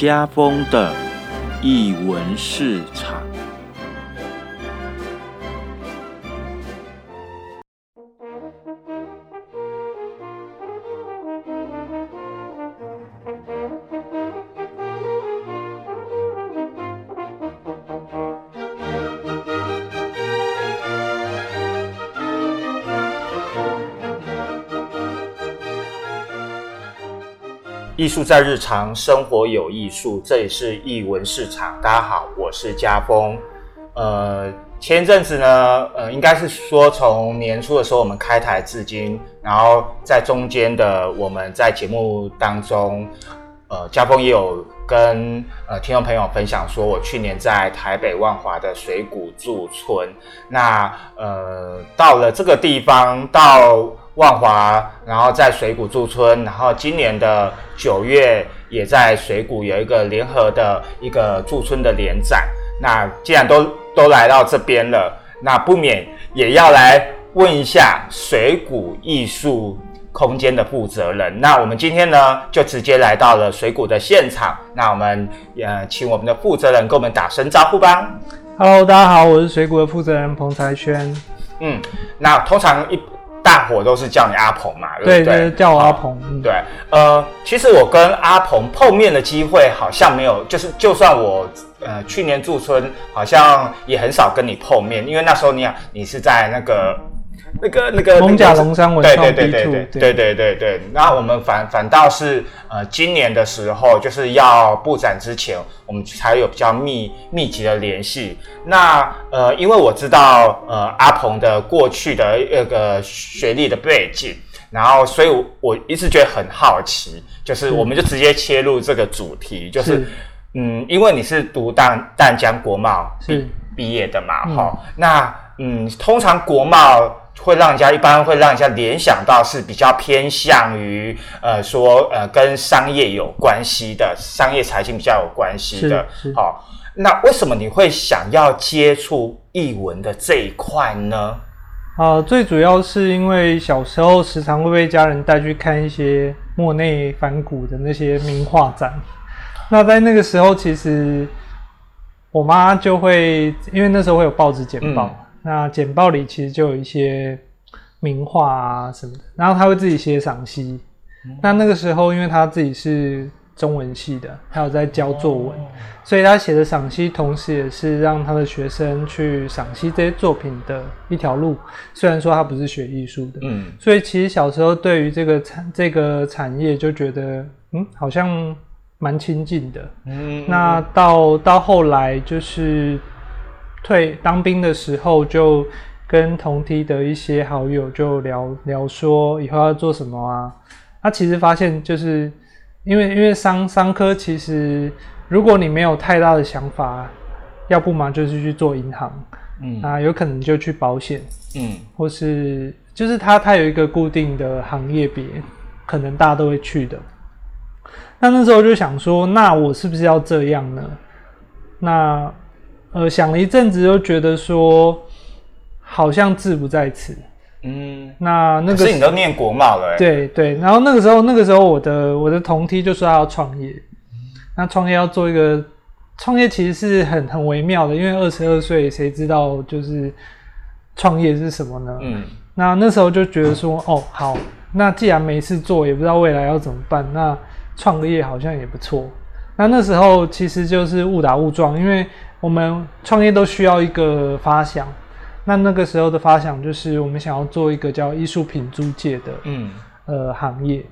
家风的译文市场。艺术在日常生活有艺术，这里是艺文市场。大家好，我是家峰。呃，前阵子呢，呃，应该是说从年初的时候我们开台至今，然后在中间的我们在节目当中，呃，家峰也有跟呃听众朋友分享说，我去年在台北万华的水谷驻村，那呃到了这个地方到。万华，然后在水谷驻村，然后今年的九月也在水谷有一个联合的一个驻村的联展。那既然都都来到这边了，那不免也要来问一下水谷艺术空间的负责人。那我们今天呢，就直接来到了水谷的现场。那我们呃，请我们的负责人跟我们打声招呼吧。Hello，大家好，我是水谷的负责人彭才轩。嗯，那通常一。大伙都是叫你阿鹏嘛，对对，叫我阿鹏。对，呃，其实我跟阿鹏碰面的机会好像没有，就是就算我呃去年驻村，好像也很少跟你碰面，因为那时候你你是在那个。那个那个蒙甲龙山文创对对对对对对对对。那我们反反倒是呃今年的时候，就是要布展之前，我们才有比较密密集的联系。那呃，因为我知道呃阿鹏的过去的那个学历的背景，然后所以我一直觉得很好奇，就是我们就直接切入这个主题，就是嗯，因为你是读淡淡江国贸毕毕业的嘛，哈，那嗯，通常国贸。会让人家一般会让人家联想到是比较偏向于呃说呃跟商业有关系的商业财经比较有关系的，好，那为什么你会想要接触译文的这一块呢？啊，最主要是因为小时候时常会被家人带去看一些莫内梵谷的那些名画展，那在那个时候其实我妈就会因为那时候会有报纸简报。那简报里其实就有一些名画啊什么的，然后他会自己写赏析。那那个时候，因为他自己是中文系的，还有在教作文，所以他写的赏析，同时也是让他的学生去赏析这些作品的一条路。虽然说他不是学艺术的，嗯，所以其实小时候对于这个产这个产业就觉得，嗯，好像蛮亲近的。嗯，那到到后来就是。退当兵的时候，就跟同梯的一些好友就聊聊说以后要做什么啊。他其实发现，就是因为因为商商科其实如果你没有太大的想法，要不嘛就是去做银行，嗯啊，有可能就去保险，嗯，或是就是他他有一个固定的行业别，可能大家都会去的。那那时候就想说，那我是不是要这样呢？那呃，想了一阵子，又觉得说好像志不在此。嗯，那那个是你都念国贸了，对对。然后那个时候，那个时候我的我的同梯就说要创业，那创业要做一个创业，其实是很很微妙的，因为二十二岁，谁知道就是创业是什么呢？嗯，那那时候就觉得说，哦，好，那既然没事做，也不知道未来要怎么办，那创个业好像也不错。那那时候其实就是误打误撞，因为。我们创业都需要一个发想，那那个时候的发想就是我们想要做一个叫艺术品租借的，嗯，呃，行业。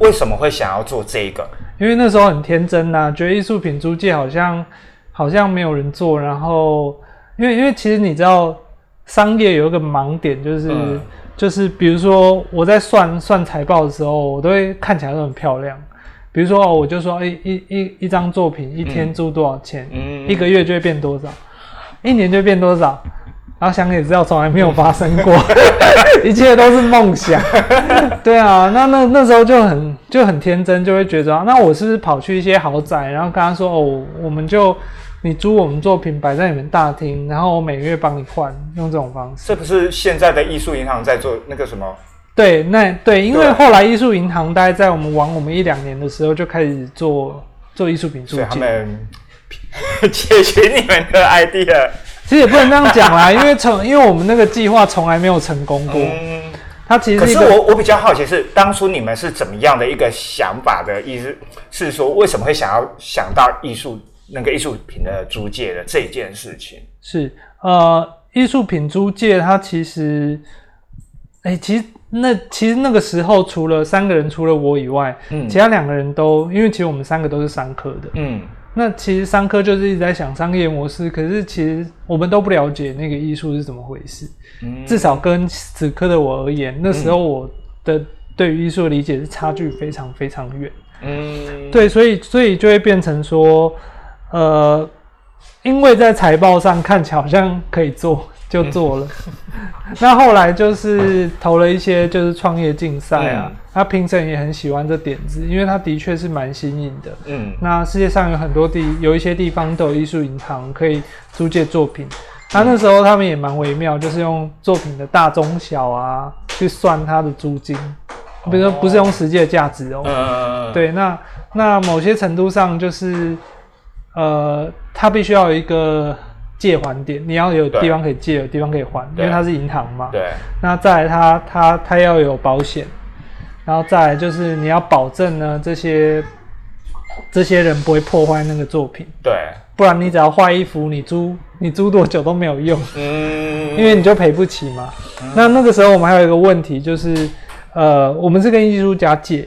为什么会想要做这个？因为那时候很天真呐，觉得艺术品租借好像好像没有人做，然后因为因为其实你知道，商业有一个盲点，就是就是比如说我在算算财报的时候，我都会看起来都很漂亮。比如说，我就说，一，一一一张作品一天租多少钱？嗯，一个月就会变多少？一年就变多少？然后想也知道，从来没有发生过，一切都是梦想。对啊，那那那时候就很就很天真，就会觉得，那我是不是跑去一些豪宅，然后跟他说，哦，我们就你租我们作品摆在你们大厅，然后我每个月帮你换，用这种方式。这不是现在的艺术银行在做那个什么？对，那对，因为后来艺术银行大概在我们玩我们一两年的时候就开始做做艺术品租所以他借。们 窃取你们的 idea。其实也不能这样讲啦，因为从因为我们那个计划从来没有成功过，嗯，它其可是实是一个我我比较好奇是，当初你们是怎么样的一个想法的意思？是说为什么会想要想到艺术那个艺术品的租借的这件事情？是呃艺术品租借，它其实，哎、其实那其实那个时候除了三个人，除了我以外，嗯其他两个人都因为其实我们三个都是商科的，嗯那其实商科就是一直在想商业模式，可是其实我们都不了解那个艺术是怎么回事。嗯至少跟此刻的我而言，那时候我的对于艺术的理解是差距非常非常远。嗯，对，所以所以就会变成说，呃，因为在财报上看起来好像可以做，就做了。那后来就是投了一些就是创业竞赛啊嗯，那评审也很喜欢这点子，因为他的确是蛮新颖的。嗯那世界上有很多地，有一些地方都有艺术银行可以租借作品。那那时候他们也蛮微妙，就是用作品的大中小啊去算它的租金，比如说不是用实际的价值哦。嗯，对，那那某些程度上就是，呃，它必须要有一个借还点，你要有地方可以借，有地方可以还，因对为它是银行嘛。对，那再来它，它它要有保险，然后再来就是你要保证呢这些这些人不会破坏那个作品，对，不然你只要坏衣服，你租你租多久都没有用，嗯，因为你就赔不起嘛。那那个时候我们还有一个问题就是，呃，我们是跟艺术家借，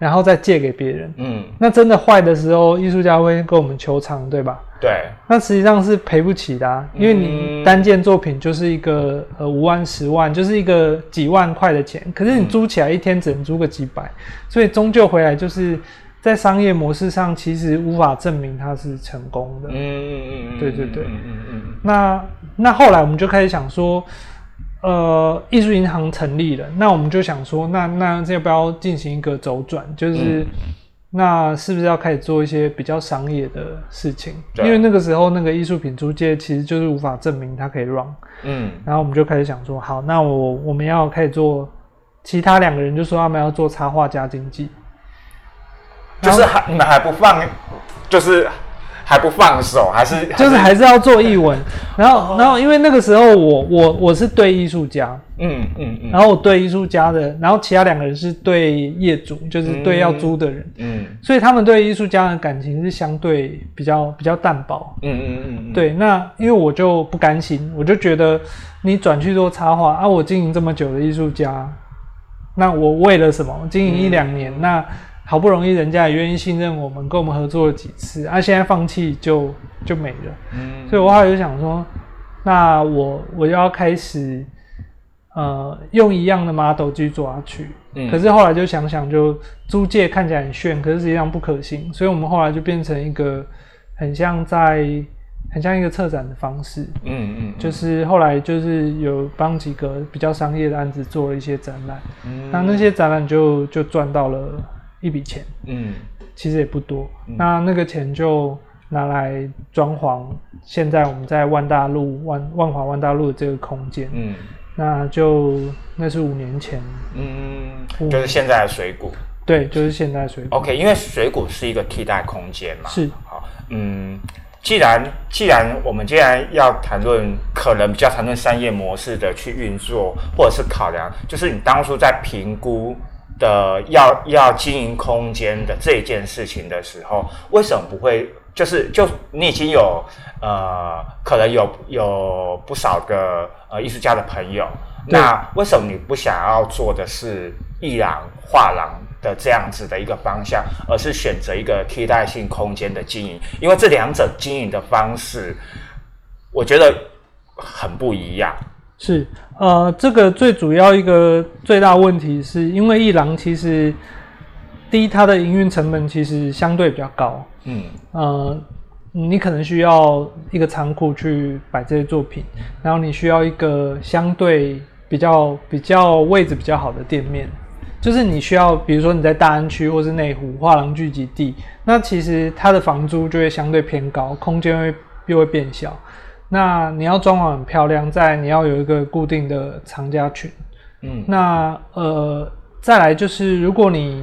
然后再借给别人。嗯，那真的坏的时候，艺术家会跟我们求偿，对吧？对，那实际上是赔不起的、啊，因为你嗯。单件作品就是一个呃五万、十万，就是一个几万块的钱，可是你租起来一天只能租个几百，所以终究回来就是在商业模式上，其实无法证明它是成功的。嗯嗯嗯，对对对。嗯嗯嗯那那后来我们就开始想说，呃，艺术银行成立了，那我们就想说，那那要不要进行一个周转？就是、那是不是要开始做一些比较商业的事情？因为那个时候那个艺术品租借其实就是无法证明它可以 run，嗯。然后我们就开始想说，好，那我我们要开始做，其他两个人就说他们要做插画加经济，就是还你们还不放，就是还不放手，还是就是还是要做译文，然后然后因为那个时候我我我是对艺术家，嗯嗯嗯，然后我对艺术家的，然后其他两个人是对业主，就是对要租的人，嗯所以他们对艺术家的感情是相对比较比较淡薄。嗯嗯嗯嗯，对，那因为我就不甘心，我就觉得你转去做插画啊，我经营这么久的艺术家，那我为了什么？经营一两年，那好不容易人家也愿意信任我们，跟我们合作了几次，啊，现在放弃就就没了。嗯。所以我后来就想说，那我我要开始呃用一样的 model 去做下去。嗯。可是后来就想想，就租借看起来很炫，可是实际上不可行，所以我们后来就变成一个很像在很像一个策展的方式，嗯嗯，就是后来就是有帮几个比较商业的案子做了一些展览，嗯。那那些展览就就赚到了一笔钱，嗯其实也不多，那那个钱就拿来装潢现在我们在万大路万万华万大路的这个空间，嗯那就那是五年前，嗯，就是现在的水谷。对，就是现在水谷。OK，因为水谷是一个替代空间嘛。是好，嗯，既然既然我们既然要谈论可能比较谈论商业模式的去运作，或者是考量，就是你当初在评估的要要经营空间的这件事情的时候，为什么不会？就是就你已经有呃，可能有有不少个呃艺术家的朋友，那为什么你不想要做的是艺廊、画廊的这样子的一个方向，而是选择一个替代性空间的经营？因为这两者经营的方式，我觉得很不一样。是，呃，这个最主要一个最大问题是因为一廊其实第一它的营运成本其实相对比较高，嗯呃，你可能需要一个仓库去摆这些作品，然后你需要一个相对比较比较位置比较好的店面，就是你需要，比如说你在大安区或是内湖画廊聚集地，那其实它的房租就会相对偏高，空间会又会变小。那你要装潢很漂亮，在你要有一个固定的藏家群，嗯那呃，再来就是，如果你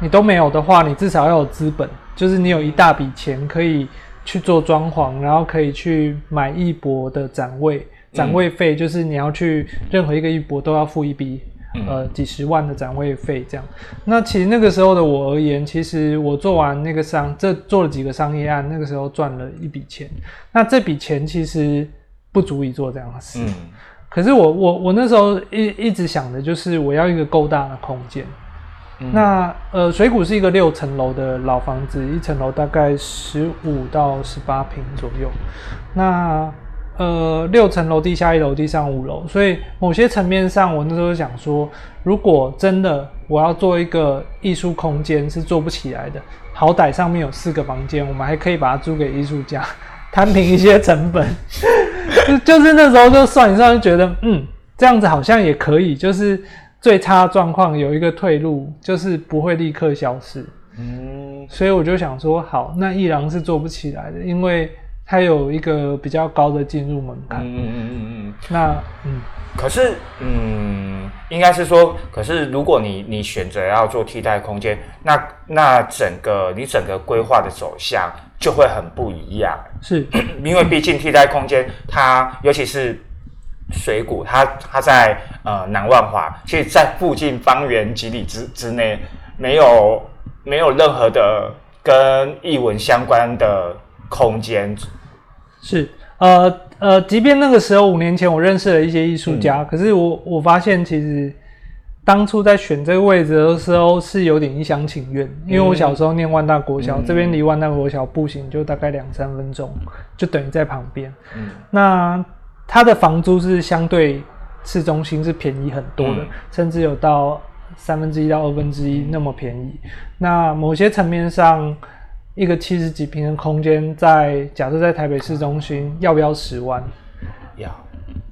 你都没有的话，你至少要有资本，就是你有一大笔钱可以去做装潢，然后可以去买一博的展位，展位费就是你要去任何一个一博都要付一笔。呃，几十万的展位费这样，那其实那个时候的我而言，其实我做完那个商，这做了几个商业案，那个时候赚了一笔钱。那这笔钱其实不足以做这样的事。嗯。可是我我我那时候一一直想的就是我要一个够大的空间。那呃，水谷是一个六层楼的老房子，一层楼大概十五到十八平左右。那呃，六层楼，地下一楼，地上五楼，所以某些层面上，我那时候想说，如果真的我要做一个艺术空间，是做不起来的。好歹上面有四个房间，我们还可以把它租给艺术家，摊平一些成本。就就是那时候就算一算，就觉得嗯，这样子好像也可以，就是最差状况有一个退路，就是不会立刻消失。嗯，所以我就想说，好，那一廊是做不起来的，因为。它有一个比较高的进入门槛。嗯嗯嗯嗯嗯。那嗯，可是嗯，应该是说，可是如果你你选择要做替代空间，那那整个你整个规划的走向就会很不一样。是，因为毕竟替代空间，它尤其是水谷，它它在呃南万华，其实在附近方圆几里之之内，没有没有任何的跟译文相关的空间。是，呃呃，即便那个时候五年前我认识了一些艺术家，可是我我发现其实当初在选这个位置的时候是有点一厢情愿，因为我小时候念万大国小，这边离万大国小步行就大概两三分钟，就等于在旁边。嗯，那它的房租是相对市中心是便宜很多的，甚至有到三分之一到二分之一那么便宜。那某些层面上。一个七十几平的空间，在假设在台北市中心，要不要十万？要，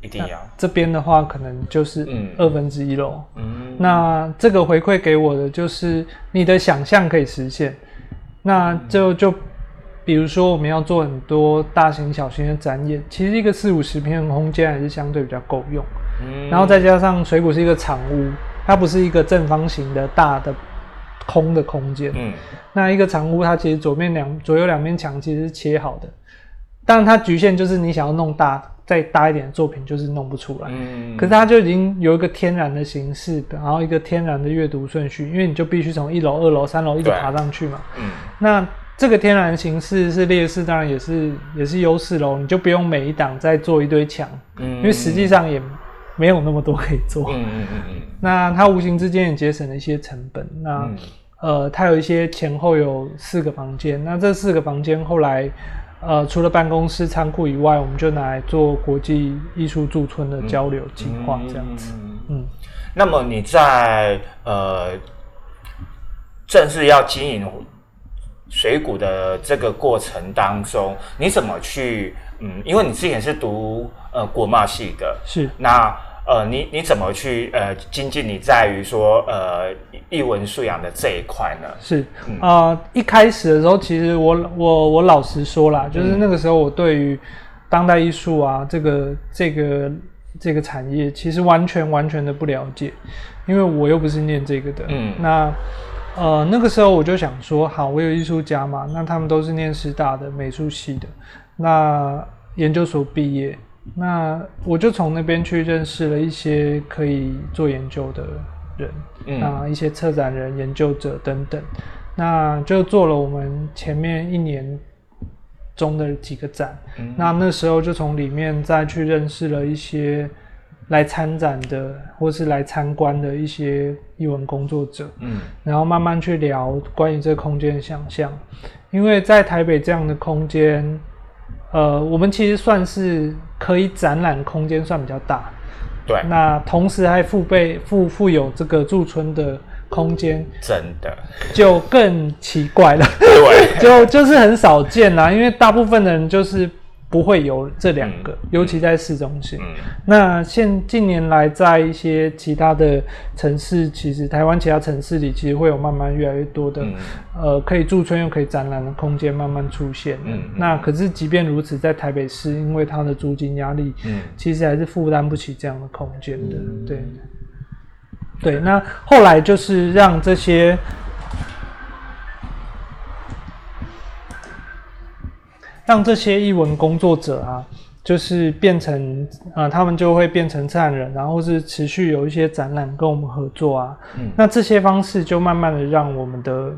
一定要。这边的话，可能就是二分之一喽。嗯，那这个回馈给我的就是你的想象可以实现。那就就比如说我们要做很多大型小型的展演，其实一个四五十平的空间还是相对比较够用。嗯，然后再加上水谷是一个长屋，它不是一个正方形的大的。空的空间，嗯，那一个长屋，它其实左面两左右两面墙其实是切好的，但它局限就是你想要弄大再大一点的作品就是弄不出来，嗯，可是它就已经有一个天然的形式，然后一个天然的阅读顺序，因为你就必须从一楼、二楼、三楼一直爬上去嘛，嗯，那这个天然形式是劣势，当然也是也是优势喽，你就不用每一档再做一堆墙，嗯，因为实际上也。没有那么多可以做，嗯嗯嗯嗯，那它无形之间也节省了一些成本。那呃，它有一些前后有四个房间，那这四个房间后来呃，除了办公室、仓库以外，我们就拿来做国际艺术驻村的交流计划，这样子。嗯，那么你在呃正式要经营水谷的这个过程当中，你怎么去？嗯，因为你之前是读呃国贸系的，是那。呃，你你怎么去呃精进你在于说呃译文素养的这一块呢？是啊，一开始的时候，其实我我我老实说啦，就是那个时候我对于当代艺术啊这个这个这个产业，其实完全完全的不了解，因为我又不是念这个的。嗯，那呃那个时候我就想说，好，我有艺术家嘛，那他们都是念师大的美术系的，那研究所毕业。那我就从那边去认识了一些可以做研究的人，嗯，啊，一些策展人、研究者等等，那就做了我们前面一年中的几个展。那那时候就从里面再去认识了一些来参展的或是来参观的一些译文工作者，嗯，然后慢慢去聊关于这个空间的想象，因为在台北这样的空间。呃，我们其实算是可以展览空间算比较大，对。那同时还附备附附有这个驻村的空间，真的就更奇怪了，对，就就是很少见啦，因为大部分的人就是。不会有这两个，尤其在市中心。那现近年来，在一些其他的城市，其实台湾其他城市里，其实会有慢慢越来越多的，呃，可以驻村又可以展览的空间慢慢出现。那可是即便如此，在台北市，因为它的租金压力，其实还是负担不起这样的空间的。对，对。那后来就是让这些。让这些译文工作者啊，就是变成呃，他们就会变成策展人，然后是持续有一些展览跟我们合作啊。嗯那这些方式就慢慢的让我们的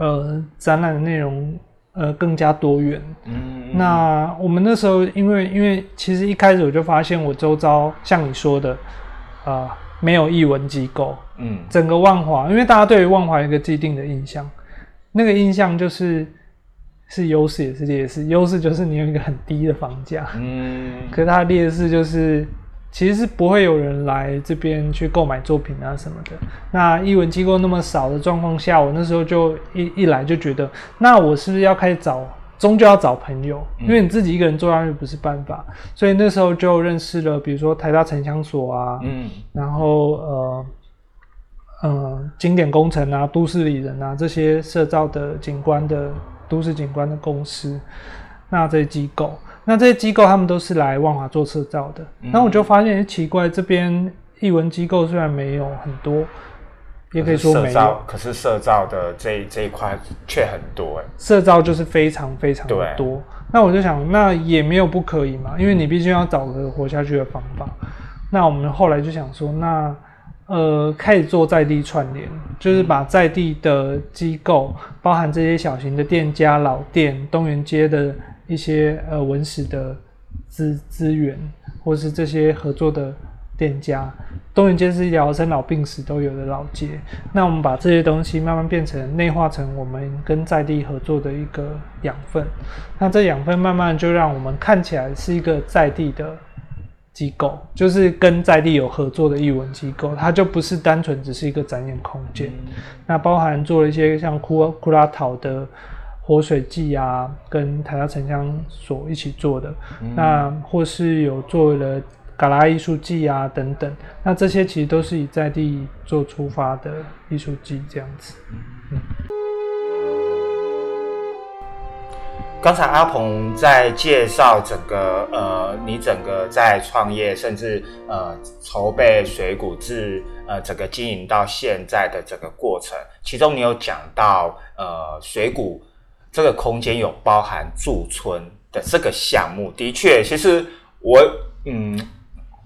呃展览的内容呃更加多元。嗯那我们那时候，因为因为其实一开始我就发现，我周遭像你说的，呃，没有译文机构，嗯整个万华，因为大家对于万华有一个既定的印象，那个印象就是是优势也是劣势，优势就是你有一个很低的房价，嗯。可是它的劣势就是其实是不会有人来这边去购买作品啊什么的。那译文机构那么少的状况下，我那时候就一一来就觉得，那我是不是要开始找，终究要找朋友，因为你自己一个人做下去不是办法，所以那时候就认识了，比如说台大城乡所啊，嗯。然后呃。呃，经典工程啊，都市里人啊，这些社造的景观的都市景观的公司，那这些机构，那这些机构他们都是来万华做社造的。嗯那、我就发现，诶奇怪，这边译文机构虽然没有很多，也可以说没有，，可是社造的这这一块却很多哎。社造就是非常非常的多。那我就想，那也没有不可以嘛，因为你毕竟要找个活下去的方法。那我们后来就想说，那呃，开始做在地串联，就是把在地的机构，包含这些小型的店家、老店、东园街的一些呃文史的资资源，或是这些合作的店家，东园街是疗生老病死都有的老街。那我们把这些东西慢慢变成内化成我们跟在地合作的一个养分，那这养分慢慢就让我们看起来是一个在地的机构，就是跟在地有合作的译文机构，它就不是单纯只是一个展演空间。那包含做了一些像库库拉陶的活水季啊，跟台大城乡所一起做的，那或是有做了嘎拉艺术季啊等等，那这些其实都是以在地做出发的艺术季这样子。刚才阿鹏在介绍整个呃，你整个在创业，甚至呃筹备水谷至呃整个经营到现在的整个过程，其中你有讲到呃水谷这个空间有包含驻村的这个项目，的确，其实我嗯。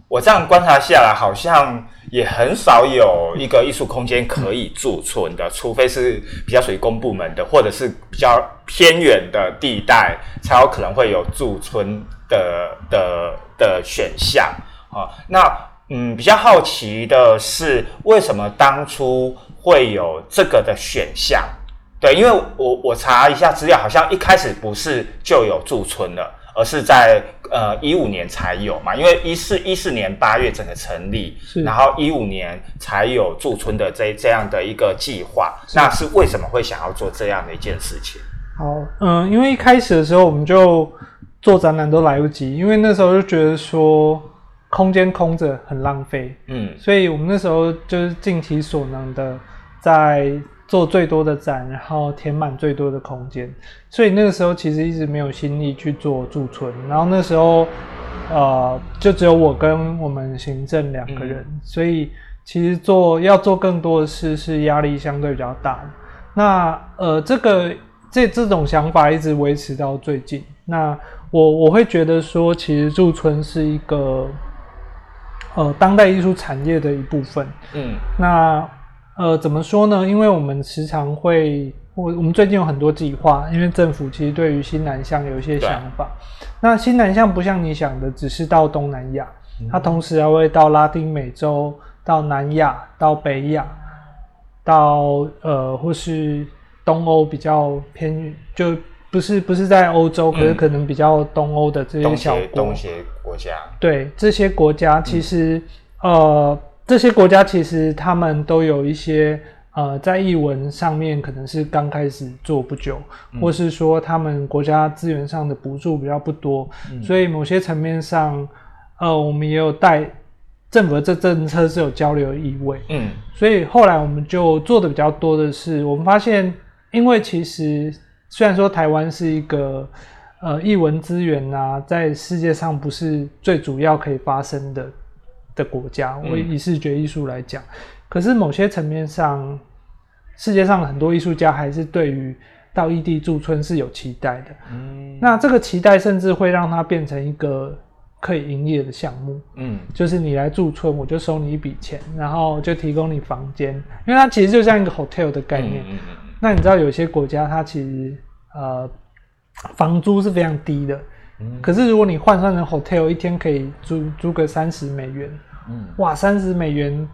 我这样观察下来，好像也很少有一个艺术空间可以驻村的，除非是比较属于公部门的，或者是比较偏远的地带，才有可能会有驻村的的的选项啊。那嗯，比较好奇的是，为什么当初会有这个的选项？对，因为我我查一下资料，好像一开始不是就有驻村了。而是在呃一五年才有嘛，因为一四一四年八月整个成立，然后一五年才有驻村的这这样的一个计划。那是为什么会想要做这样的一件事情？好，嗯，因为一开始的时候我们就做展览都来不及，因为那时候就觉得说空间空着很浪费，嗯所以我们那时候就是尽其所能的在做最多的展，然后填满最多的空间。所以那个时候其实一直没有心力去做驻村，然后那时候呃就只有我跟我们行政两个人，所以其实做要做更多的事是压力相对比较大的。那呃这个这这种想法一直维持到最近。那我我会觉得说，其实驻村是一个呃当代艺术产业的一部分。嗯那呃，怎么说呢？因为我们时常会，我我们最近有很多计划，因为政府其实对于新南向有一些想法。那新南向不像你想的，只是到东南亚，它同时还会到拉丁美洲、到南亚、到北亚、到呃或是东欧比较偏远，就不是不是在欧洲，可是可能比较东欧的这些小国。协东协国家，对这些国家，其实、呃，这些国家其实他们都有一些呃，在译文上面可能是刚开始做不久，或是说他们国家资源上的补助比较不多，所以某些层面上，呃，我们也有带政府的这政策是有交流意味。嗯。所以后来我们就做的比较多的是，我们发现，因为其实虽然说台湾是一个呃译文资源啊，在世界上不是最主要可以发生的的国家，我以视觉艺术来讲，可是某些层面上，世界上很多艺术家还是对于到异地驻村是有期待的。嗯，那这个期待甚至会让它变成一个可以营业的项目。嗯，就是你来驻村，我就收你一笔钱，然后就提供你房间，因为它其实就像一个 hotel 的概念。那你知道有些国家它其实呃房租是非常低的。嗯。可是如果你换算成 hotel，一天可以租租个三十美元。嗯。哇，三十美元。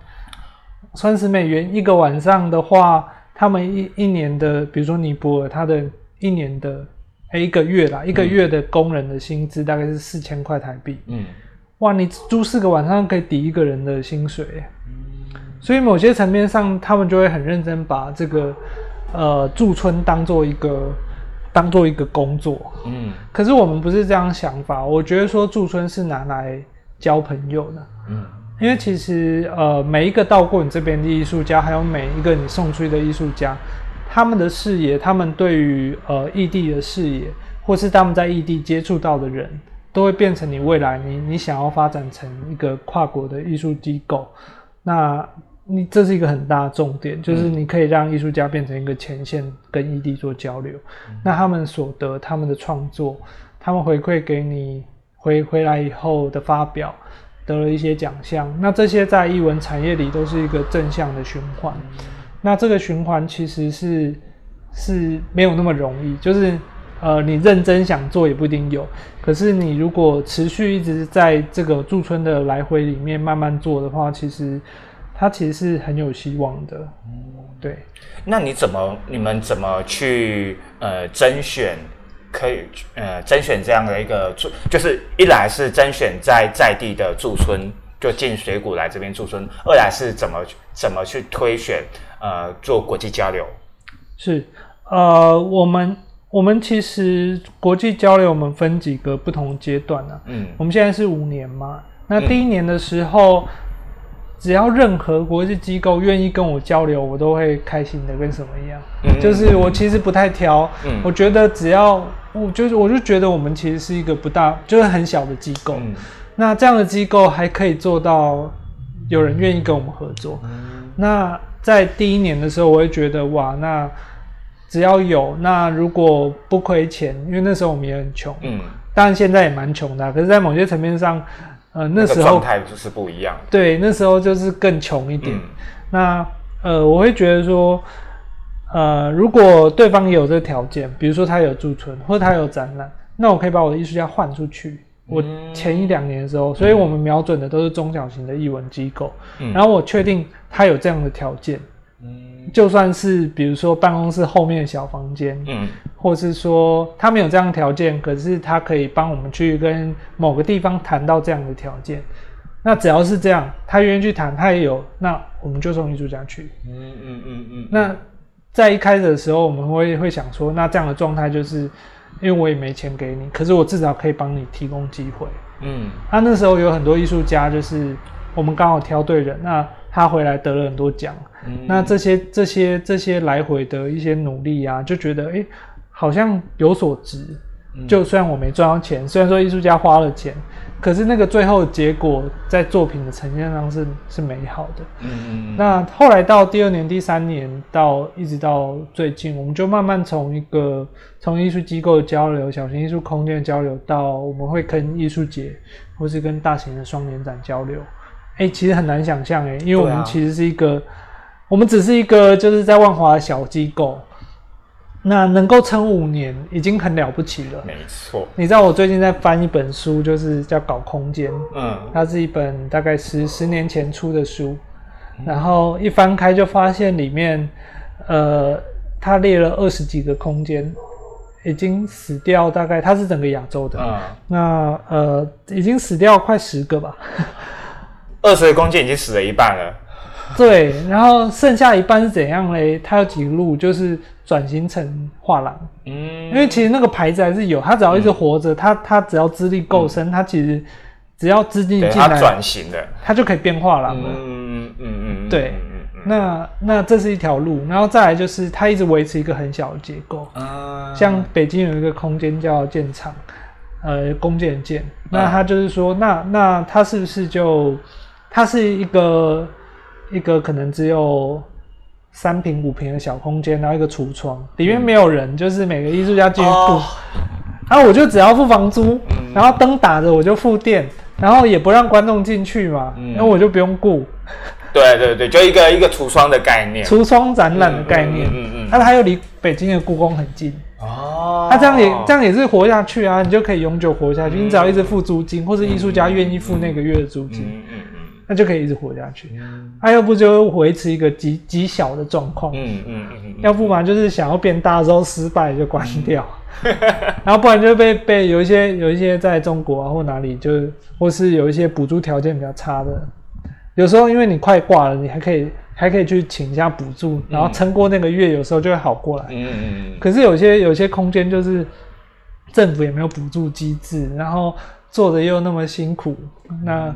三十美元一个晚上的话，他们一一年的，比如说尼泊尔，他的一年的，哎，一个月啦，一个月的工人的薪资大概是四千块台币。嗯，哇，你租四个晚上可以抵一个人的薪水。嗯，所以某些层面上，他们就会很认真把这个呃驻村当做一个当做一个工作。嗯，可是我们不是这样想法，我觉得说驻村是拿来交朋友的。嗯。因为其实，呃，每一个到过你这边的艺术家，还有每一个你送出去的艺术家，他们的视野，他们对于呃异地的视野，或是他们在异地接触到的人，都会变成你未来你你想要发展成一个跨国的艺术机构。那你这是一个很大的重点，就是你可以让艺术家变成一个前线，跟异地做交流。那他们所得，他们的创作，他们回馈给你回回来以后的发表。得了一些奖项，那这些在艺文产业里都是一个正向的循环。那这个循环其实是是没有那么容易，就是呃，你认真想做也不一定有。可是你如果持续一直在这个驻村的来回里面慢慢做的话，其实它其实是很有希望的。对。那你怎么你们怎么去呃甄选？可以呃甄选这样的一个住，就是一来是甄选在在地的驻村，就进水谷来这边驻村；二来是怎么怎么去推选呃做国际交流。是呃我们我们其实国际交流我们分几个不同阶段呢？嗯，我们现在是五年嘛，那第一年的时候。只要任何国际机构愿意跟我交流，我都会开心的跟什么一样。嗯，就是我其实不太挑。嗯，我觉得只要我就是我就觉得我们其实是一个不大就是很小的机构。嗯，那这样的机构还可以做到有人愿意跟我们合作。嗯，那在第一年的时候，我会觉得哇，那只要有那如果不亏钱，因为那时候我们也很穷。嗯，当然现在也蛮穷的，可是在某些层面上。呃，那时候状态就是不一样。对，那时候就是更穷一点。那呃，我会觉得说，呃，如果对方也有这个条件，比如说他有驻村或者他有展览，那我可以把我的艺术家换出去。我前一两年的时候，所以我们瞄准的都是中小型的艺文机构。然后我确定他有这样的条件。嗯，就算是比如说办公室后面的小房间，嗯，或是说他没有这样的条件，可是他可以帮我们去跟某个地方谈到这样的条件，那只要是这样，他愿意去谈，他也有，那我们就送艺术家去。嗯嗯嗯嗯。那在一开始的时候，我们会会想说，那这样的状态就是，因为我也没钱给你，可是我至少可以帮你提供机会。嗯，他那时候有很多艺术家，就是我们刚好挑对人，那他回来得了很多奖。那这些这些这些来回的一些努力啊，就觉得哎，好像有所值。就虽然我没赚到钱，虽然说艺术家花了钱，可是那个最后结果在作品的呈现上是是美好的。嗯嗯。那后来到第二年、第三年，到一直到最近，我们就慢慢从一个从艺术机构的交流、小型艺术空间的交流，到我们会跟艺术节或是跟大型的双年展交流。哎，其实很难想象哎，因为我们其实是一个。我们只是一个就是在万华的小机构，那能够撑五年已经很了不起了。没错，你知道我最近在翻一本书，就是叫《搞空间》，嗯，它是一本大概十十年前出的书，然后一翻开就发现里面，呃，它列了二十几个空间，已经死掉大概它是整个亚洲的，那呃已经死掉快十个吧，二十个弓箭已经死了一半了。对，然后剩下一半是怎样嘞？它有几个路，就是转型成画廊。嗯，因为其实那个牌子还是有，它只要一直活着，它它只要资历够深，它其实只要资金进来，转型的，它就可以变画廊了。嗯嗯嗯嗯，对，那那这是一条路，然后再来就是它一直维持一个很小的结构。啊，像北京有一个空间叫建厂，呃，弓箭建，那它就是说，那那它是不是就他是一个。一个可能只有三平五平的小空间，然后一个橱窗，里面没有人，就是每个艺术家进去住，哦然后我就只要付房租，嗯。然后灯打着我就付电，然后也不让观众进去嘛，嗯。然后我就不用顾。对对对，就一个一个橱窗的概念。橱窗展览的概念。嗯，嗯嗯那它又离北京的故宫很近，哦。它这样也这样也是活下去啊，你就可以永久活下去，嗯你只要一直付租金，或是艺术家愿意付那个月的租金，嗯嗯那就可以一直活下去。嗯。啊，要不就维持一个极极小的状况，嗯嗯嗯嗯，要不嘛就是想要变大之后失败就关掉，然后不然就被被有一些有一些在中国啊或哪里就是或是有一些补助条件比较差的，有时候因为你快挂了，你还可以还可以去请一下补助，然后撑过那个月，有时候就会好过来。嗯嗯可是有些有些空间就是政府也没有补助机制，然后做的又那么辛苦，那那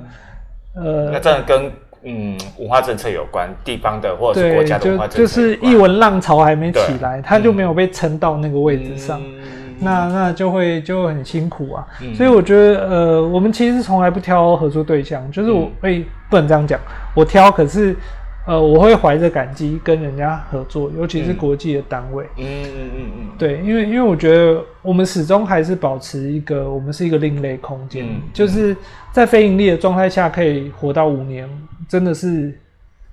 呃。真的跟嗯文化政策有关，地方的或者是国，家的文化就就政策有关是艺文浪潮还没起对来，他就没有被撑到那个位置上，嗯那那就会就很辛苦啊。嗯所以我觉得，呃，我们其实从来不挑合作对象，就是我嗯哎、不能这样讲，我挑，可是呃，我会怀着感激跟人家合作，尤其是嗯。国际的单位。嗯嗯嗯嗯，对，因为因为我觉得我们始终还是保持一个，我们是一个另类空间，嗯就是在非盈利的状态下可以活到五年，真的是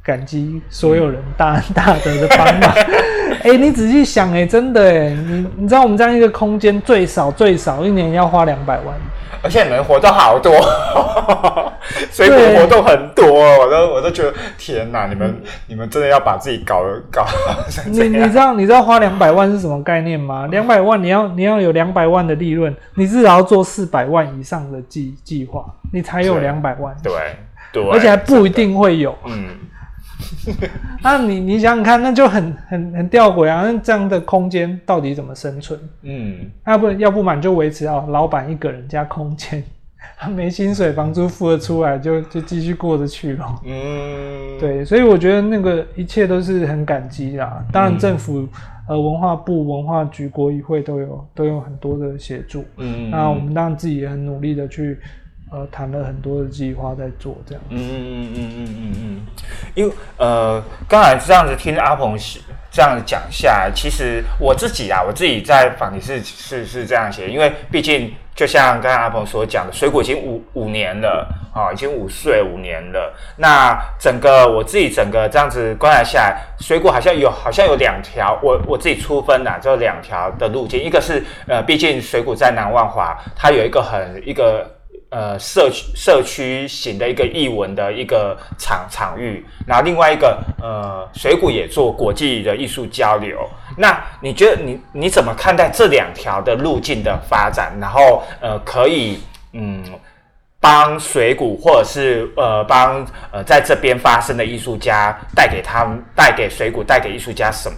感激所有人大恩大德的帮忙。哎、你仔细想、哎，真的、哎，你你知道我们这样一个空间最少最少一年要花两百万，而且你们活动好多，水果对活动很多，我都我都觉得天哪，你们你们真的要把自己搞搞成你？你知道你知道花两百万是什么概念吗？两百万你要你要有两百万的利润，你至少要做四百万以上的计计划，你才有两百万。对对，而且还不一定会有。嗯那 你你想想看，那就很很很吊诡啊！那这样的空间到底怎么生存？嗯要不要不满就维持啊，老板一个人加空间，他没薪水，房租付得出来，就就继续过得去咯。嗯，对，所以我觉得那个一切都是很感激啦。当然，政府、呃文化部、文化局、国议会都有都有很多的协助。嗯，那我们当然自己也很努力的去呃谈了很多的计划在做这样。嗯嗯嗯嗯嗯嗯嗯，因为呃，刚才这样子听阿鹏是这样讲下来，其实我自己啊，我自己在访题是是是这样写，因为毕竟就像刚才阿鹏所讲的，水果已经五五年了啊、已经五岁五年了。那整个我自己整个这样子观察下来，水果好像有好像有两条，我我自己出分啊，这两条的路径，一个是呃，毕竟水果在南万华，它有一个很一个。呃社区社区型的一个艺文的一个场场域，然后另外一个呃水谷也做国际的艺术交流。那你觉得你你怎么看待这两条的路径的发展？然后呃可以嗯帮水谷或者是呃帮呃在这边发生的艺术家带给他们带给水谷带给艺术家什么？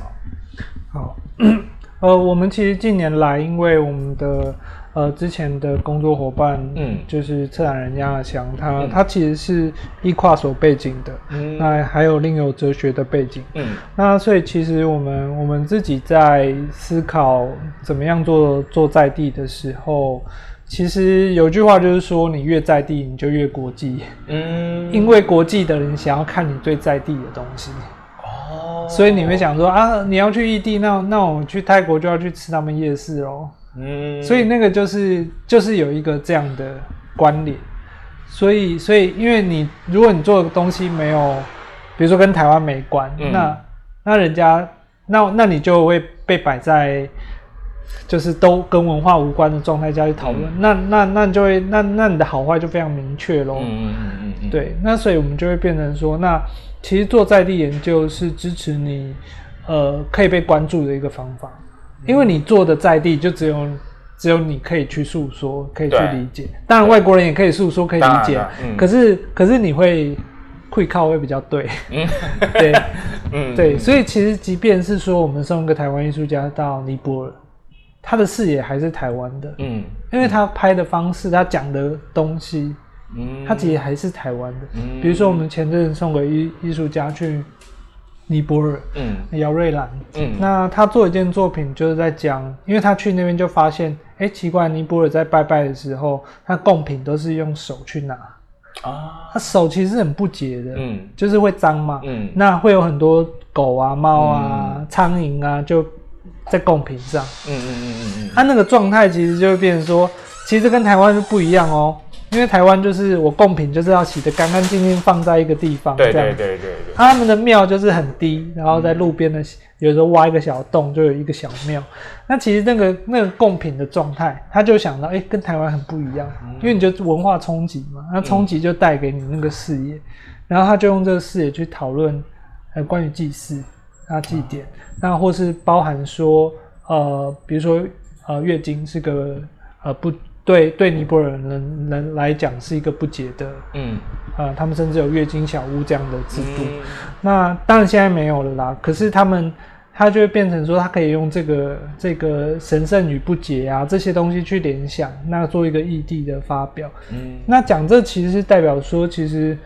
好，呃，我们其实近年来，因为我们的呃之前的工作伙伴，嗯就是策展人杨亚翔，他、嗯他其实是一跨所背景的，嗯那还有另有哲学的背景。嗯那所以其实我们我们自己在思考怎么样做做在地的时候，其实有句话就是说，你越在地，你就越国际，嗯 因为国际的人想要看你最在地的东西。哦所以你会想说啊，你要去异地，那那我去泰国就要去吃他们夜市哦。嗯。所以那个就是就是有一个这样的关联。所以所以因为你如果你做的东西没有，比如说跟台湾没关，嗯。那那人家那那你就会被摆在就是都跟文化无关的状态下去讨论，那那那你就会那那你的好坏就非常明确喽。嗯嗯嗯嗯。对，那所以我们就会变成说，那其实做在地研究是支持你，呃，可以被关注的一个方法，因为你做的在地就只有只有你可以去诉说，可以去理解。当然，外国人也可以诉说，可以理解。可是可是你会会靠会比较对，嗯。对。嗯。对，所以其实即便是说我们送一个台湾艺术家到尼泊尔，他的视野还是台湾的，嗯。因为他拍的方式，他讲的东西。嗯。他其实还是台湾的。嗯。比如说，我们前阵子送给艺艺术家去尼泊尔嗯。姚瑞兰，嗯。那他做一件作品，就是在讲，因为他去那边就发现，哎、奇怪，尼泊尔在拜拜的时候，他贡品都是用手去拿，啊，他手其实很不洁的，嗯。就是会脏嘛，嗯。那会有很多狗啊、猫啊、苍蝇啊，就在贡品上。嗯嗯嗯嗯嗯，他那个状态其实就会变成说，其实跟台湾是不一样哦。因为台湾就是我贡品就是要洗得干干净净，放在一个地方，对对对对对，他们的庙就是很低，然后在路边的有时候挖一个小洞，就有一个小庙。那其实那个那个贡品的状态，他就想到，哎、跟台湾很不一样，因为你就文化冲击嘛，那冲击就带给你那个视野，然后他就用这个视野去讨论呃关于祭祀啊祭典，那或是包含说呃，比如说呃月经是个呃不对对尼泊尔人人来讲是一个不解的嗯呃，他们甚至有月经小屋这样的制度。嗯那当然现在没有了啦，可是他们他就会变成说，他可以用这个这个神圣与不洁啊这些东西去联想，那做一个异地的发表。嗯那讲这其实是代表说，其实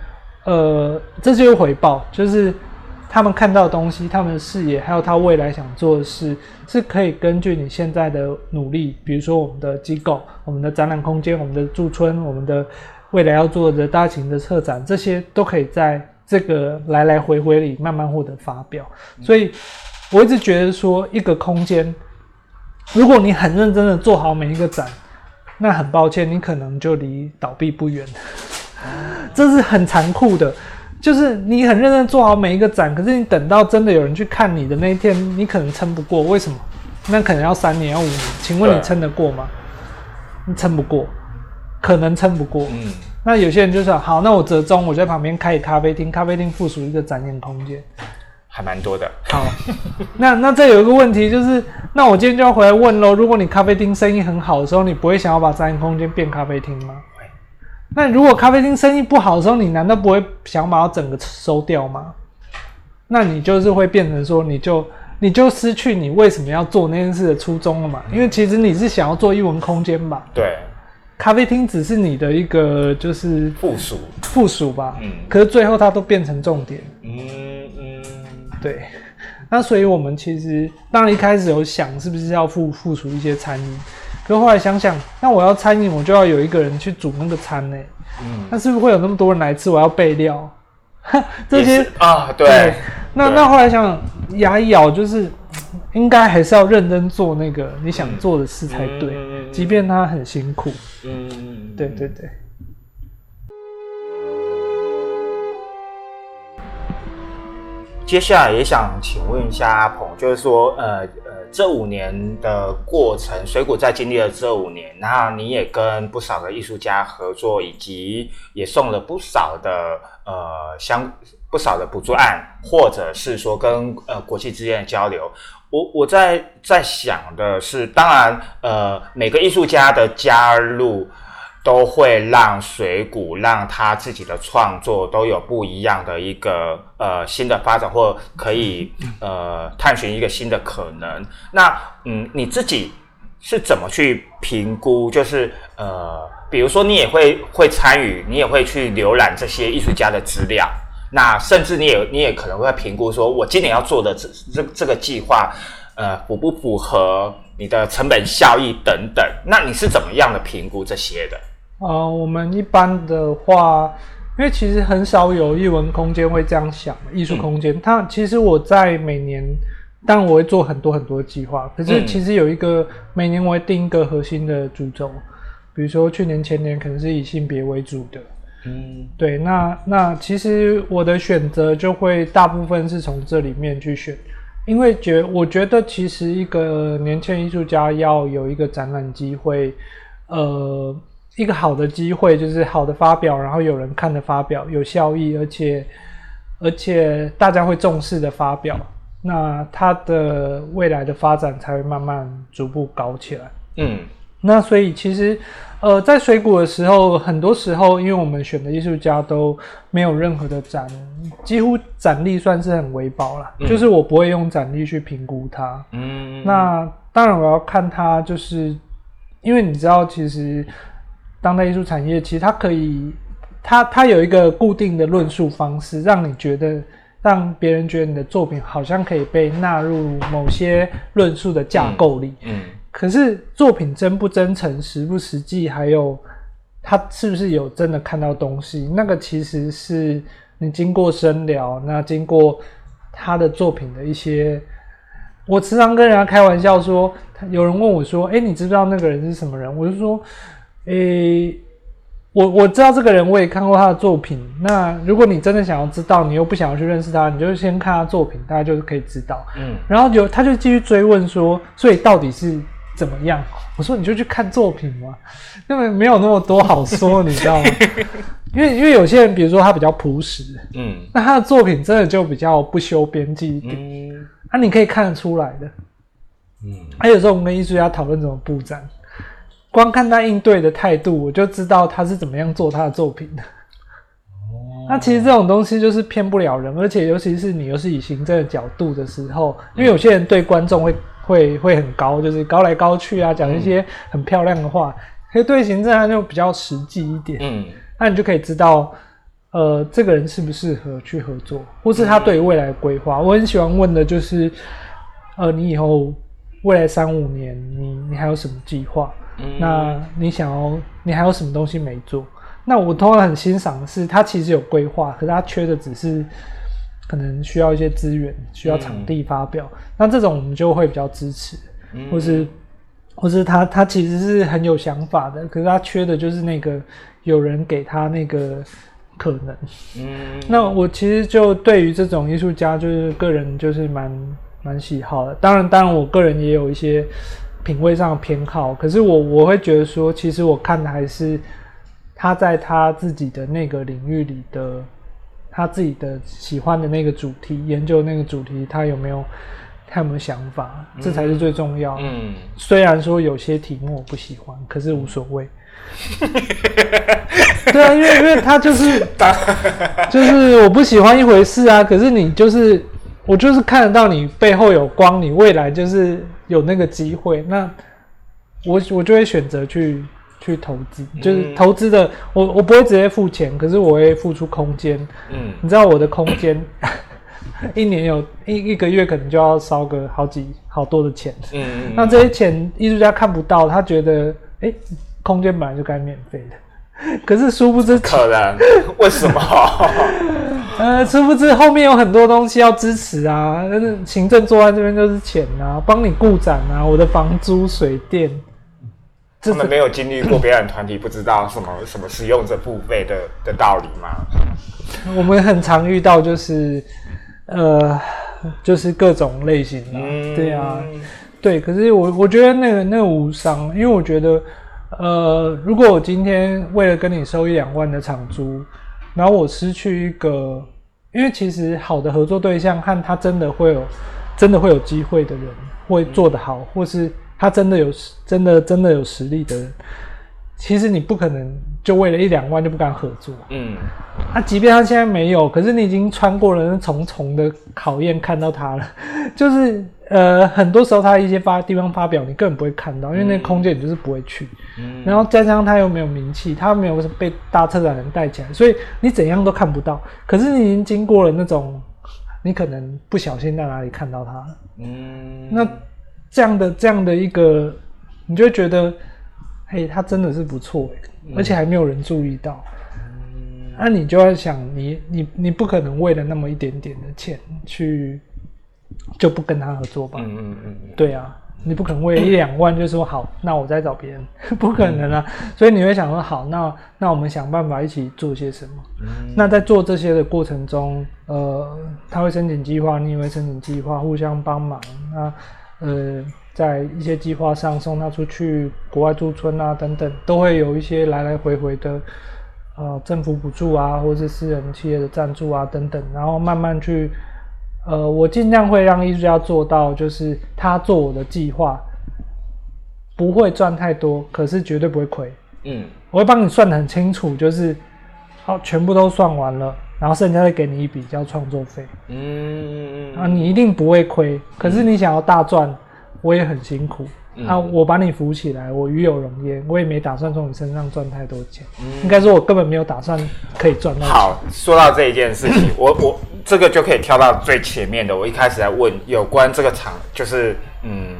呃，这就是回报，就是他们看到的东西，他们的视野，还有他未来想做的事，是可以根据你现在的努力，比如说我们的机构、我们的展览空间、我们的驻村、我们的未来要做的大型的策展，这些都可以在这个来来回回里慢慢获得发表。所以我一直觉得说，一个空间，如果你很认真的做好每一个展，那很抱歉，你可能就离倒闭不远。这是很残酷的，就是你很认真做好每一个展，可是你等到真的有人去看你的那一天，你可能撑不过。为什么？那可能要三年，要五年。请问你撑得过吗？你撑不过，可能撑不过。嗯那有些人就说好，那我折中，我在旁边开咖啡厅，咖啡厅附属一个展演空间。还蛮多的，好，那那这有一个问题就是，那我今天就要回来问喽。如果你咖啡厅生意很好的时候，你不会想要把展演空间变咖啡厅吗？会那如果咖啡厅生意不好的时候，你难道不会想把它整个收掉吗？那你就是会变成说，你就你就失去你为什么要做那件事的初衷了嘛？因为其实你是想要做一文空间吧，对，咖啡厅只是你的一个就是附属，附属吧，嗯。可是最后它都变成重点。嗯嗯。对，那所以我们其实当然一开始有想是不是要附附属一些餐饮，可是后来想想，那我要餐饮，我就要有一个人去煮那个餐呢、嗯，那是不是会有那么多人来吃？我要备料，这些是啊，对，对。那那后来想想，牙一咬就是应该还是要认真做那个你想做的事才对，嗯即便它很辛苦。嗯，对对对。接下来也想请问一下阿鹏，就是说，呃呃，这五年的过程，水谷在经历了这五年，那你也跟不少的艺术家合作，以及也送了不少的呃相不少的补助案，或者是说跟呃国际之间的交流。我我在在想的是，当然，呃，每个艺术家的加入。都会让水谷让他自己的创作都有不一样的一个呃新的发展，或可以呃探寻一个新的可能。那嗯，你自己是怎么去评估？就是呃，比如说你也会会参与，你也会去浏览这些艺术家的资料。那甚至你也你也可能会评估，说我今年要做的这这这个计划，呃，符不符合你的成本效益等等？那你是怎么样的评估这些的？呃，我们一般的话，因为其实很少有艺文空间会这样想，艺术空间。它其实我在每年，当然我会做很多很多计划，可是嗯其实有一个、每年我会定一个核心的主轴，比如说去年前年可能是以性别为主的，嗯。对，那那其实我的选择就会大部分是从这里面去选，因为觉我觉得其实一个年轻艺术家要有一个展览机会，呃，一个好的机会就是好的发表，然后有人看的发表有效益，而且而且大家会重视的发表，那它的未来的发展才会慢慢逐步搞起来。嗯那所以其实，呃，在水谷的时候，很多时候因为我们选的艺术家都没有任何的展，几乎展力算是很微薄了。嗯就是我不会用展力去评估它。嗯，那当然我要看它，就是因为你知道，其实当代艺术产业其实它可以，它它有一个固定的论述方式，让你觉得。让别人觉得你的作品好像可以被纳入某些论述的架构里，嗯可是作品真不真诚、实不实际，还有他是不是有真的看到东西？那个其实是你经过深聊，那经过他的作品的一些，我时常跟人家开玩笑说，有人问我说：“哎，你知不知道那个人是什么人？”我就说：“诶，我我知道这个人，我也看过他的作品。那如果你真的想要知道，你又不想要去认识他，你就先看他作品，大家就是可以知道。”嗯，然后就他就继续追问说：“所以到底是？”怎么样？我说你就去看作品嘛，因为没有那么多好说，你知道吗？因为因为有些人，比如说他比较朴实，嗯，那他的作品真的就比较不修边际一点，嗯，啊，你可以看得出来的，嗯，还有时候我们跟艺术家讨论怎么布展，光看他应对的态度，我就知道他是怎么样做他的作品的。哦，那其实这种东西就是骗不了人，而且尤其是你又是以行政的角度的时候，因为有些人对观众会。会会很高，就是高来高去啊，讲一些很漂亮的话。可是对行政他就比较实际一点，嗯，那你就可以知道，呃，这个人适不适合去合作，或是他对于未来的规划。我很喜欢问的就是，呃，你以后未来三五年，你你还有什么计划？那你想要，你还有什么东西没做？那我通常很欣赏的是，他其实有规划，可是他缺的只是。可能需要一些资源，需要场地发表，那这种我们就会比较支持，或是，或是他他其实是很有想法的，可是他缺的就是那个有人给他那个可能。嗯，那我其实就对于这种艺术家，就是个人就是蛮蛮喜好的。当然，当然我个人也有一些品味上的偏好，可是我我会觉得说，其实我看的还是他在他自己的那个领域里的。他自己的喜欢的那个主题，研究那个主题，他有没有他有没有想法，这才是最重要。嗯，虽然说有些题目我不喜欢，可是无所谓。对啊，因为因为他就是 就是我不喜欢一回事啊，可是你就是我就是看得到你背后有光，你未来就是有那个机会，那我我就会选择去。去投资，就是投资的，我我不会直接付钱，可是我会付出空间。嗯，你知道我的空间，一年有一一个月可能就要烧个好几好多的钱。嗯嗯，那这些钱艺术家看不到，他觉得哎，空间本来就该免费的，可是殊不知可能 为什么？呃，殊不知后面有很多东西要支持啊，但是行政坐在这边就是钱啊，帮你顾展啊，我的房租水电。他们没有经历过表演团体，不知道什么什么使用者付费的的道理吗？我们很常遇到，就是呃，就是各种类型的，对啊，对。可是我我觉得那个那个无伤，因为我觉得，呃，如果我今天为了跟你收一两万的场租，然后我失去一个，因为其实好的合作对象和他真的会有真的会有机会的人，会做得好，或是。他真的有真的真的有实力的人，其实你不可能就为了一两万就不敢合作。嗯，他即便他现在没有，可是你已经穿过了那重重的考验，看到他了。就是呃，很多时候他一些发地方发表，你根本不会看到，因为那空间你就是不会去。嗯，然后加上他又没有名气，他没有被大策展人带起来，所以你怎样都看不到。可是你已经经过了那种，你可能不小心在哪里看到他了。嗯，那。这样的这样的一个，你就会觉得，嘿，他真的是不错，而且还没有人注意到。那你就要想，你你你不可能为了那么一点点的钱去就不跟他合作吧？嗯嗯嗯，对啊，你不可能为 一两万就说好，那我再找别人，不可能啊。所以你会想说，好，那那我们想办法一起做些什么？那在做这些的过程中，呃，他会申请计划，你也会申请计划，互相帮忙那。呃，在一些计划上送他出去国外驻村啊，等等，都会有一些来来回回的，呃，政府补助啊，或者是私人企业的赞助啊，等等，然后慢慢去，呃，我尽量会让艺术家做到，就是他做我的计划，不会赚太多，可是绝对不会亏。嗯，我会帮你算得很清楚，就是好，全部都算完了。然后剩下再给你一笔叫创作费，嗯，啊，你一定不会亏。可是你想要大赚，我也很辛苦。啊，我把你扶起来，我与有荣焉，我也没打算从你身上赚太多钱。应该说，我根本没有打算可以赚到。好，说到这一件事情，我我这个就可以跳到最前面的。我一开始在问有关这个场，就是嗯，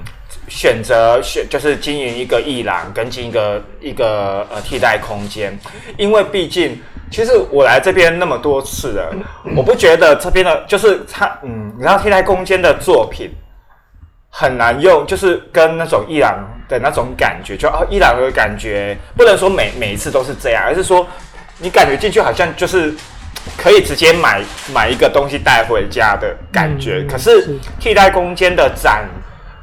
选择选就是经营一个艺廊跟经营一个一个呃替代空间，因为毕竟其实我来这边那么多次了，我不觉得这边的就是它嗯，你知道替代空间的作品很难用，就是跟那种伊朗的那种感觉，就哦伊朗的感觉，不能说每每一次都是这样，而是说你感觉进去好像就是可以直接买买一个东西带回家的感觉，嗯可是是替代空间的展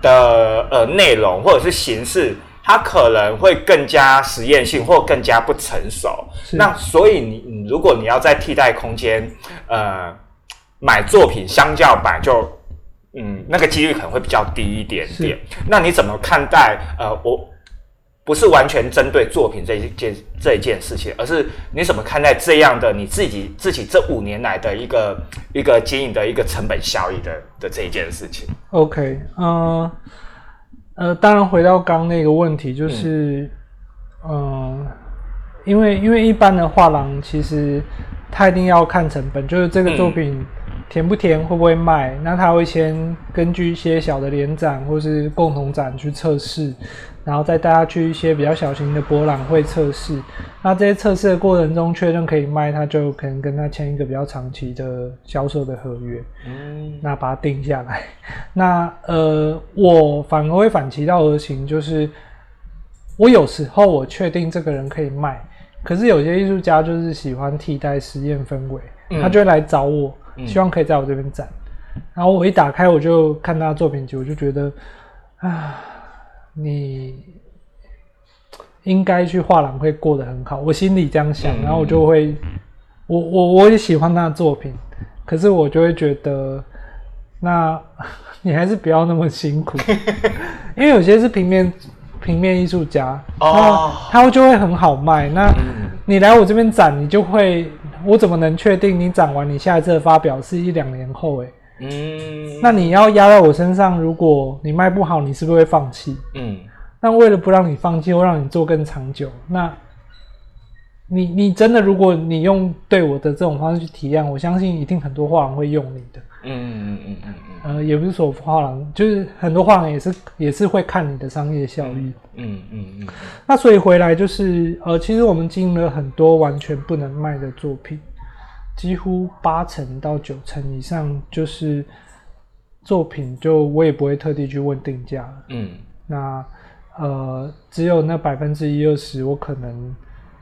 的呃内容或者是形式，它可能会更加实验性或更加不成熟。那所以你你如果你要在替代空间呃买作品，相较版就嗯那个几率可能会比较低一点点。那你怎么看待呃我？不是完全针对作品这一件这一件事情，而是你怎么看待这样的你自己自己这五年来的一个一个经营的一个成本效益的的这一件事情？OK，嗯、呃，当然回到刚那个问题，就是，嗯、因为因为一般的画廊其实他一定要看成本，就是这个作品甜不甜，会不会卖，那他会先根据一些小的联展或是共同展去测试，然后再带他去一些比较小型的博览会测试。那这些测试的过程中确认可以卖，他就可能跟他签一个比较长期的销售的合约。嗯那把它定下来。那呃，我反而会反其道而行，就是我有时候我确定这个人可以卖，可是有些艺术家就是喜欢替代实验氛围，嗯他就会来找我，嗯希望可以在我这边展。然后我一打开，我就看他的作品集，我就觉得啊，你应该去画廊会过得很好，我心里这样想，嗯然后我就会，我我我也喜欢他的作品，可是我就会觉得，那 你还是不要那么辛苦，因为有些是平面平面艺术家，哦那他就会很好卖。那嗯你来我这边展，你就会，我怎么能确定你涨完你下一次的发表是一两年后、欸？嗯，那你要压在我身上，如果你卖不好，你是不是会放弃？嗯那为了不让你放弃，或让你做更长久，那你你真的，如果你用对我的这种方式去体谅，我相信一定很多画廊会用你的。嗯嗯嗯嗯嗯呃，也不是说画廊，就是很多画廊也是也是会看你的商业效益。嗯嗯嗯那所以回来就是，呃，其实我们经营了很多完全不能卖的作品，几乎八成到九成以上就是作品，就我也不会特地去问定价。嗯那呃，只有那百分之一二十，我可能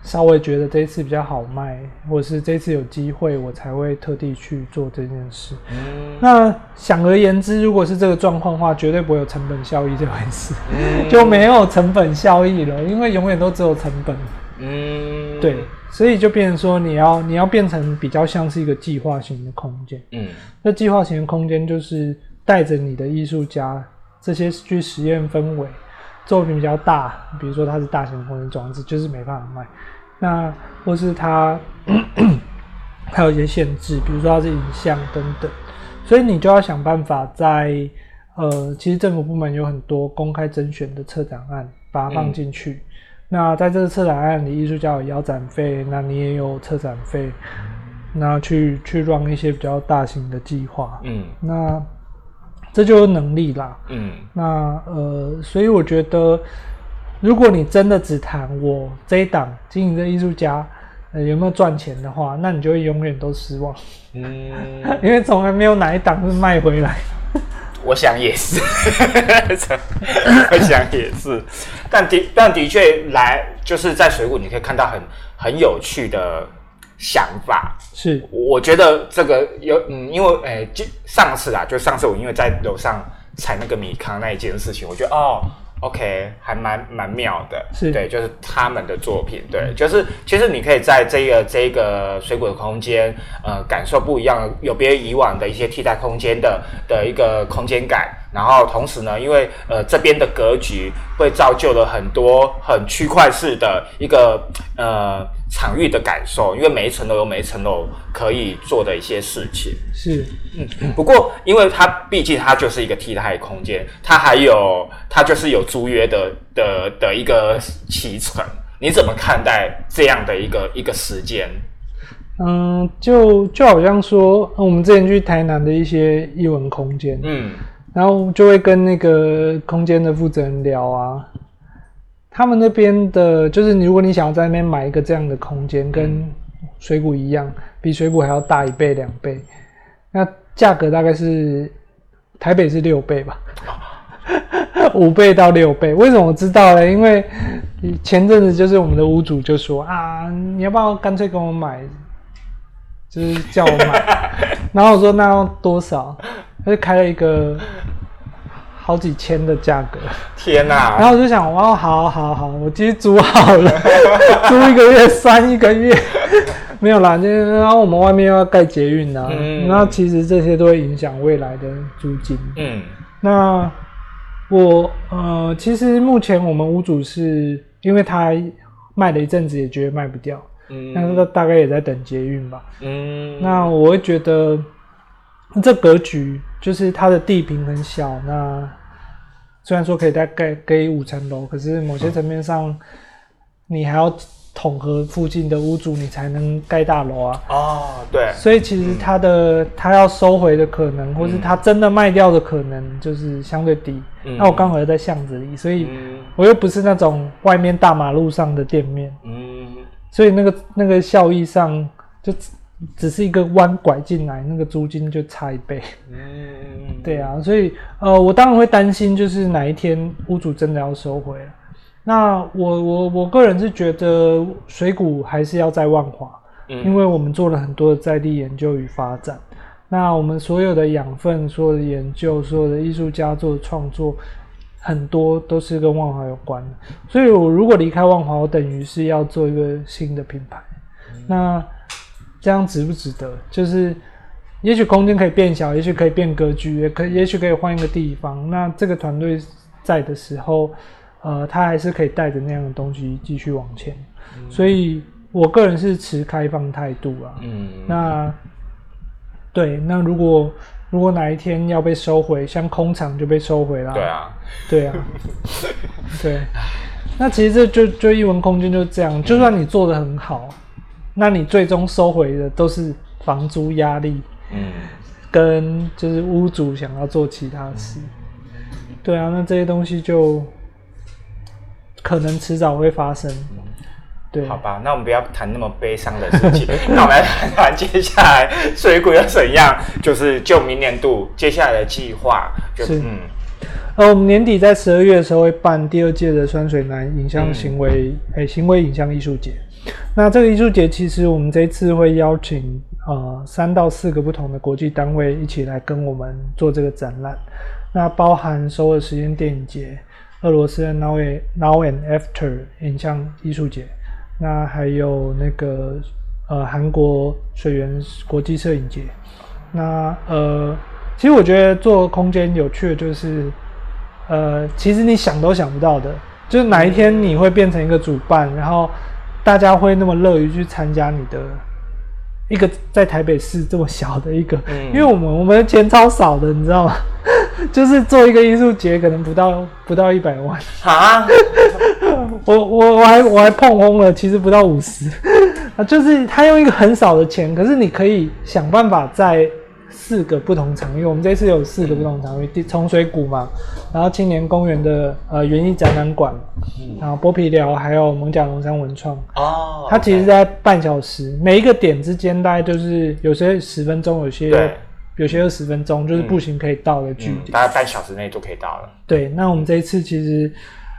稍微觉得这一次比较好卖，或者是这次有机会，我才会特地去做这件事。嗯那想而言之，如果是这个状况的话，绝对不会有成本效益这回事，嗯就没有成本效益了，因为永远都只有成本。嗯对，所以就变成说，你要你要变成比较像是一个计划型的空间。嗯那计划型的空间就是带着你的艺术家这些去实验氛围，作品比较大，比如说它是大型空间装置，就是没办法卖。那或是它还 有一些限制，比如说它是影像等等，所以你就要想办法在呃，其实政府部门有很多公开甄选的策展案，把它放进去。那在这个策展案里，艺术家有腰展费，那你也有策展费，那去去让一些比较大型的计划，嗯那这就是能力啦。嗯那呃，所以我觉得，如果你真的只谈我这一档经营的艺术家，呃，有没有赚钱的话，那你就会永远都失望，嗯，因为从来没有哪一档是卖回来。我想也是，我想也是，但的但的确来就是在水谷你可以看到很很有趣的想法，是，我觉得这个有嗯，因为诶，就上次啊，就上次我因为在楼上踩那个米糠那一件事情，我觉得哦，OK，还蛮蛮妙的，是。对，就是他们的作品，对，就是其实你可以在这个这个水果的空间，呃，感受不一样，有别于以往的一些替代空间的的一个空间感。然后同时呢，因为呃这边的格局会造就了很多很区块式的一个呃场域的感受，因为每一层楼有每一层楼可以做的一些事情。是，嗯不过，因为它毕竟它就是一个替代空间，它还有它就是有租约的的的一个期程。你怎么看待这样的一个一个时间？嗯，就就好像说，呃我们之前去台南的一些艺文空间，嗯然后就会跟那个空间的负责人聊啊，他们那边的，就是你如果你想要在那边买一个这样的空间，跟水谷一样，比水谷还要大一倍两倍，那价格大概是台北是六倍吧，五倍到六倍。为什么我知道呢？因为前阵子就是我们的屋主就说啊，你要不要干脆跟我买，就是叫我买，然后我说那要多少？他就开了一个好几千的价格，天哪、然后我就想，哇，好好好，我其实租好了，租一个月算一个月，没有啦，就然后我们外面又要盖捷运啊，嗯。然后其实这些都会影响未来的租金。嗯。那我呃，其实目前我们屋主是因为他卖了一阵子，也觉得卖不掉，那嗯。他大概也在等捷运吧。嗯，那我会觉得这格局就是它的地坪很小，那虽然说可以再盖盖五层楼，可是某些层面上，你还要统合附近的屋主，你才能盖大楼啊。哦，对，所以其实它的它要收回的可能，或是它真的卖掉的可能，就是相对低。嗯。那我刚好又在巷子里，所以嗯。我又不是那种外面大马路上的店面，嗯。所以那个那个效益上就只只是一个弯拐进来，那个租金就差一倍。嗯，对啊，所以呃，我当然会担心，就是哪一天屋主真的要收回了。那我我我个人是觉得水谷还是要在万华，嗯因为我们做了很多的在地研究与发展。那我们所有的养分、所有的研究、所有的艺术家做的创作，很多都是跟万华有关的。所以我如果离开万华，我等于是要做一个新的品牌。那这样值不值得？就是也许空间可以变小，也许可以变格局，也可也许可以换一个地方。那这个团队在的时候，呃，他还是可以带着那样的东西继续往前。所以我个人是持开放态度啊。嗯，那对，那如果如果哪一天要被收回，像空场就被收回了。对，啊，对啊，对。那其实这就就一文空间就这样，就算你做的很好，那你最终收回的都是房租压力，嗯跟就是屋主想要做其他事。对啊，那这些东西就可能迟早会发生。对，好吧，那我们不要谈那么悲伤的事情，那我们来谈谈接下来水谷要怎样，就是就明年度接下来的计划，就是嗯呃，我们年底在十二月的时候会办第二届的酸水南影像行为诶、行为影像艺术节。那这个艺术节其实我们这次会邀请呃三到四个不同的国际单位一起来跟我们做这个展览。那包含首尔时间电影节、俄罗斯的 Now and Now and After 影像艺术节，那还有那个呃韩国水源国际摄影节。那呃，其实我觉得做空间有趣的就是，呃，其实你想都想不到的，就是哪一天你会变成一个主办，然后大家会那么乐于去参加你的一个在台北市这么小的一个，嗯因为我们我们的钱超少的，你知道吗？就是做一个艺术节，可能不到不到一百万。啊，我我我还我还碰轰了，其实不到五十，啊，就是他用一个很少的钱，可是你可以想办法在四个不同场域，我们这次有四个不同场域，第重水谷嘛，然后青年公园的呃园艺展览馆，然后剥皮寮，还有蒙甲龙山文创，哦，它其实在半小时，每一个点之间大概就是有些十分钟，有些有些二十分钟，就是步行可以到的距离。嗯大概半小时内就可以到了，对，那我们这一次其实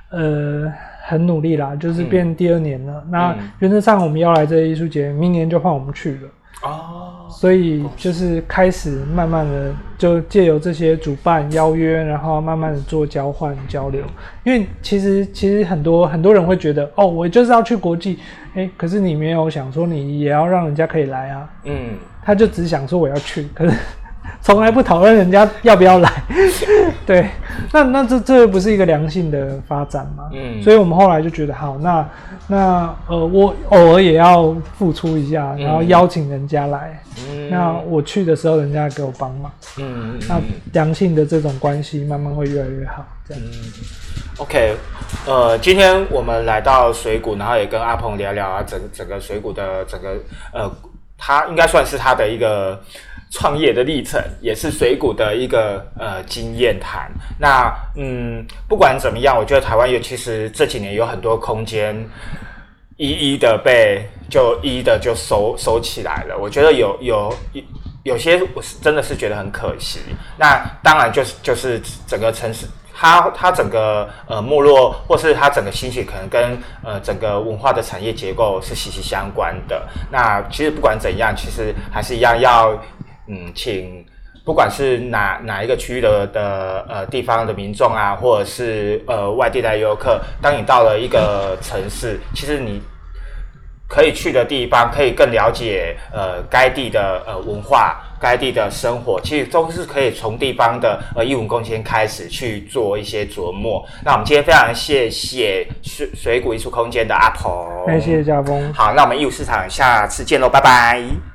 呃很努力啦，就是变第二年了。那嗯。原则上我们要来这个艺术节，明年就换我们去了，哦，所以就是开始慢慢的就借由这些主办邀约，然后慢慢的做交换交流。因为其实其实很多很多人会觉得，哦，我就是要去国际，哎，可是你没有想说你也要让人家可以来啊，嗯。他就只想说我要去，可是从来不讨论人家要不要来。对，那那这这不是一个良性的发展吗？嗯所以我们后来就觉得好，那那呃，我偶尔也要付出一下，然后邀请人家来。嗯那我去的时候，人家给我帮忙，嗯那良性的这种关系慢慢会越来越好。这样，OK，呃，今天我们来到水谷，然后也跟阿鹏聊聊啊，整整个水谷的整个呃，他应该算是他的一个创业的历程，也是水谷的一个呃经验谈。那嗯，不管怎么样，我觉得台湾有其实这几年有很多空间，一一的被就一一的就收收起来了。我觉得有有有有些我是真的是觉得很可惜。那当然就是就是整个城市。它它整个呃没落，或是它整个兴起，可能跟呃整个文化的产业结构是息息相关的。那其实不管怎样，其实还是一样要嗯，请不管是哪哪一个区域的的呃地方的民众啊，或者是呃外地来游客，当你到了一个城市，其实你。可以去的地方，可以更了解呃该地的呃文化，该地的生活，其实都是可以从地方的呃艺文空间开始去做一些琢磨。那我们今天非常谢谢水水谷艺术空间的阿鹏，谢谢嘉峰。好，那我们艺术市场下次见喽，拜拜。